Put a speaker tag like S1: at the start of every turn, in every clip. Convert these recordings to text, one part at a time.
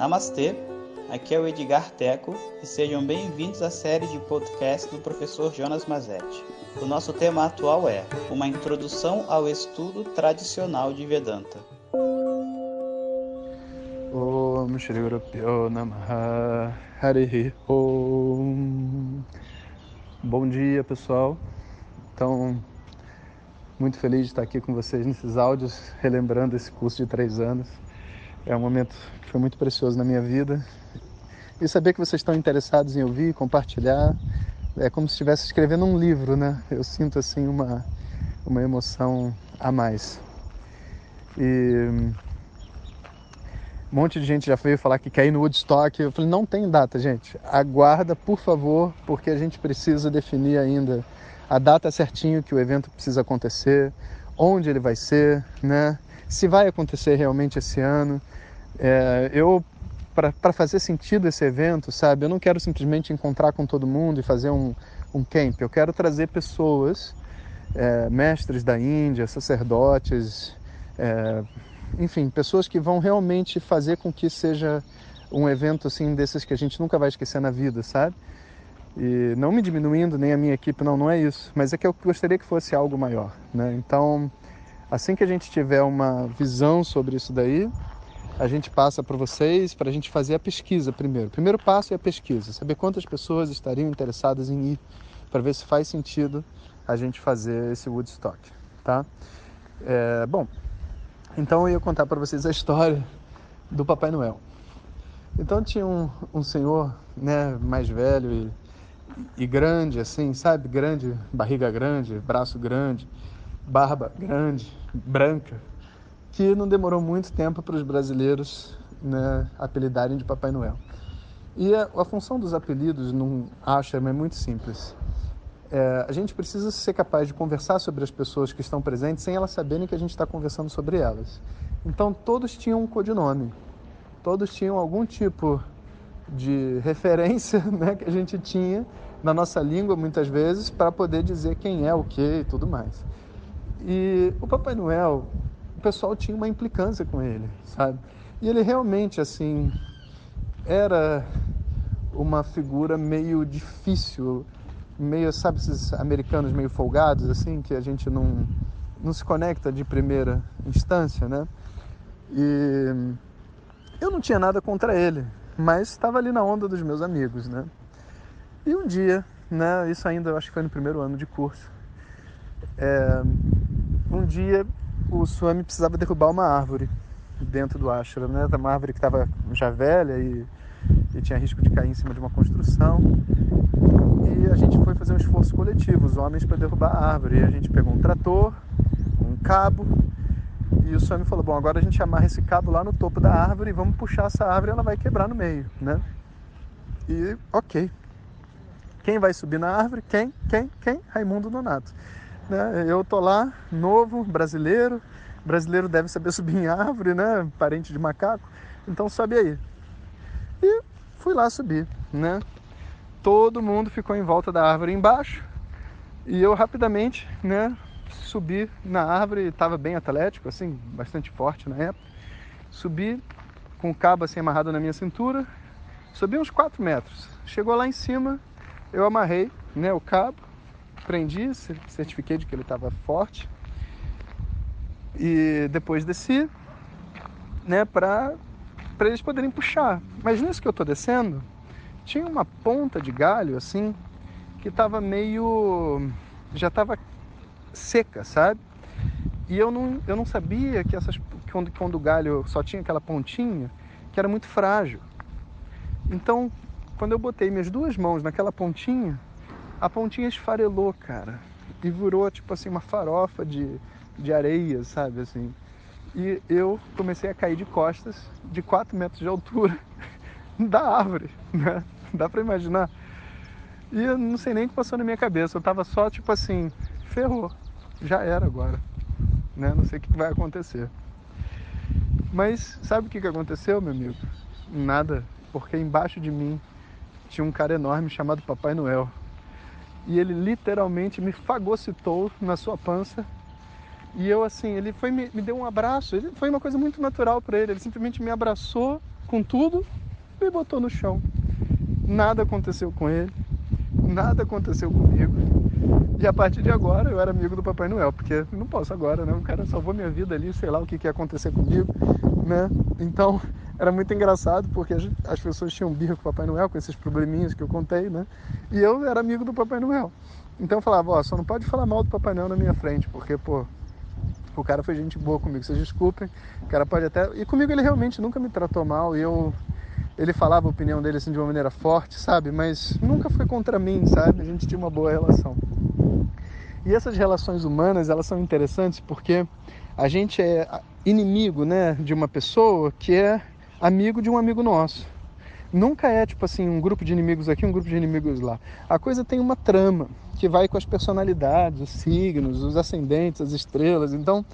S1: Namastê, aqui é o Edgar Teco e sejam bem-vindos à série de podcast do professor Jonas Mazetti. O nosso tema atual é Uma Introdução ao Estudo Tradicional de Vedanta.
S2: Om Shri Guru Namaha Harihi Om Bom dia pessoal, então muito feliz de estar aqui com vocês nesses áudios, relembrando esse curso de três anos. É um momento que foi muito precioso na minha vida. E saber que vocês estão interessados em ouvir, compartilhar, é como se estivesse escrevendo um livro, né? Eu sinto assim uma, uma emoção a mais. E um monte de gente já veio falar que quer ir no Woodstock. Eu falei, não tem data, gente. Aguarda, por favor, porque a gente precisa definir ainda a data certinho que o evento precisa acontecer, onde ele vai ser, né? Se vai acontecer realmente esse ano. É, eu para fazer sentido esse evento, sabe? Eu não quero simplesmente encontrar com todo mundo e fazer um, um camp. Eu quero trazer pessoas, é, mestres da Índia, sacerdotes, é, enfim, pessoas que vão realmente fazer com que seja um evento assim desses que a gente nunca vai esquecer na vida, sabe? E não me diminuindo nem a minha equipe, não, não é isso. Mas é que eu gostaria que fosse algo maior, né? Então, assim que a gente tiver uma visão sobre isso daí, a gente passa para vocês para a gente fazer a pesquisa primeiro. O primeiro passo é a pesquisa, saber quantas pessoas estariam interessadas em ir, para ver se faz sentido a gente fazer esse Woodstock, tá? É, bom, então eu ia contar para vocês a história do Papai Noel. Então tinha um, um senhor, né, mais velho e e grande, assim, sabe? Grande, barriga grande, braço grande, barba grande, branca, que não demorou muito tempo para os brasileiros né, apelidarem de Papai Noel. E a, a função dos apelidos não acha é muito simples. É, a gente precisa ser capaz de conversar sobre as pessoas que estão presentes sem elas saberem que a gente está conversando sobre elas. Então todos tinham um codinome, todos tinham algum tipo de referência né, que a gente tinha na nossa língua muitas vezes para poder dizer quem é o que e tudo mais. E o Papai Noel, o pessoal tinha uma implicância com ele, sabe? E ele realmente assim era uma figura meio difícil, meio, sabe, esses americanos meio folgados assim, que a gente não não se conecta de primeira instância, né? E eu não tinha nada contra ele, mas estava ali na onda dos meus amigos, né? E um dia, né, isso ainda eu acho que foi no primeiro ano de curso, é, um dia o Swami precisava derrubar uma árvore dentro do ashram, né? Uma árvore que estava já velha e, e, tinha risco de cair em cima de uma construção. E a gente foi fazer um esforço coletivo, os homens, para derrubar a árvore. E a gente pegou um trator, um cabo, e o Swami falou: Bom, agora a gente amarra esse cabo lá no topo da árvore e vamos puxar essa árvore ela vai quebrar no meio, né? E ok. Quem vai subir na árvore? Quem? Quem? Quem? Raimundo Nonato. Né? Eu tô lá, novo, brasileiro. Brasileiro deve saber subir em árvore, né? Parente de macaco. Então sobe aí. E fui lá subir, né? Todo mundo ficou em volta da árvore embaixo. E eu rapidamente, né, subi na árvore, estava bem atlético, assim, bastante forte na época. Subi com o cabo assim amarrado na minha cintura, subi uns 4 metros. Chegou lá em cima, eu amarrei né, o cabo, prendi, certifiquei de que ele estava forte. E depois desci, né, para eles poderem puxar. Mas nisso que eu estou descendo, tinha uma ponta de galho assim que estava meio já estava seca, sabe? E eu não, eu não sabia que essas quando, quando o galho só tinha aquela pontinha, que era muito frágil. Então, quando eu botei minhas duas mãos naquela pontinha, a pontinha esfarelou, cara, e virou tipo assim uma farofa de, de areia, sabe assim. E eu comecei a cair de costas, de 4 metros de altura, da árvore, né? Dá para imaginar? E eu não sei nem o que passou na minha cabeça, eu tava só tipo assim, ferrou, já era agora, né? Não sei o que vai acontecer. Mas sabe o que aconteceu, meu amigo? Nada, porque embaixo de mim tinha um cara enorme chamado Papai Noel. E ele literalmente me fagocitou na sua pança. E eu assim, ele foi me, me deu um abraço. Ele foi uma coisa muito natural para ele. Ele simplesmente me abraçou com tudo, me botou no chão. Nada aconteceu com ele, nada aconteceu comigo. E a partir de agora eu era amigo do Papai Noel, porque não posso agora, né? O cara salvou minha vida ali, sei lá o que, que ia acontecer comigo, né? Então era muito engraçado, porque as pessoas tinham birra com o Papai Noel, com esses probleminhas que eu contei, né? E eu era amigo do Papai Noel. Então eu falava, ó, só não pode falar mal do Papai Noel na minha frente, porque, pô, o cara foi gente boa comigo, vocês desculpem. O cara pode até. E comigo ele realmente nunca me tratou mal e eu. Ele falava a opinião dele assim de uma maneira forte, sabe? Mas nunca foi contra mim, sabe? A gente tinha uma boa relação. E essas relações humanas, elas são interessantes porque a gente é inimigo, né, de uma pessoa que é amigo de um amigo nosso. Nunca é tipo assim, um grupo de inimigos aqui, um grupo de inimigos lá. A coisa tem uma trama que vai com as personalidades, os signos, os ascendentes, as estrelas. Então,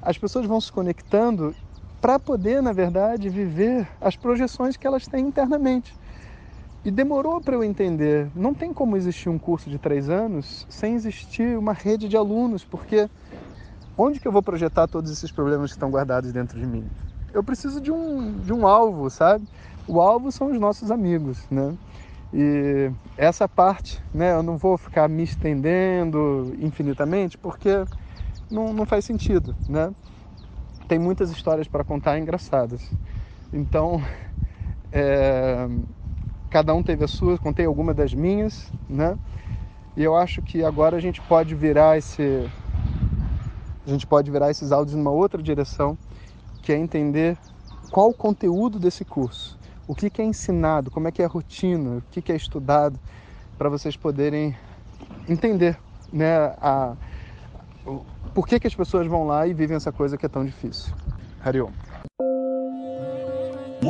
S2: as pessoas vão se conectando para poder, na verdade, viver as projeções que elas têm internamente. E demorou para eu entender. Não tem como existir um curso de três anos sem existir uma rede de alunos, porque onde que eu vou projetar todos esses problemas que estão guardados dentro de mim? Eu preciso de um, de um alvo, sabe? O alvo são os nossos amigos, né? E essa parte, né, eu não vou ficar me estendendo infinitamente porque não, não faz sentido, né? Tem muitas histórias para contar engraçadas. Então, é, cada um teve a sua, contei alguma das minhas, né? E eu acho que agora a gente pode virar esse a gente pode virar esses áudios numa outra direção, que é entender qual o conteúdo desse curso o que, que é ensinado, como é que é a rotina, o que, que é estudado, para vocês poderem entender né, a, por que, que as pessoas vão lá e vivem essa coisa que é tão difícil. Hariom.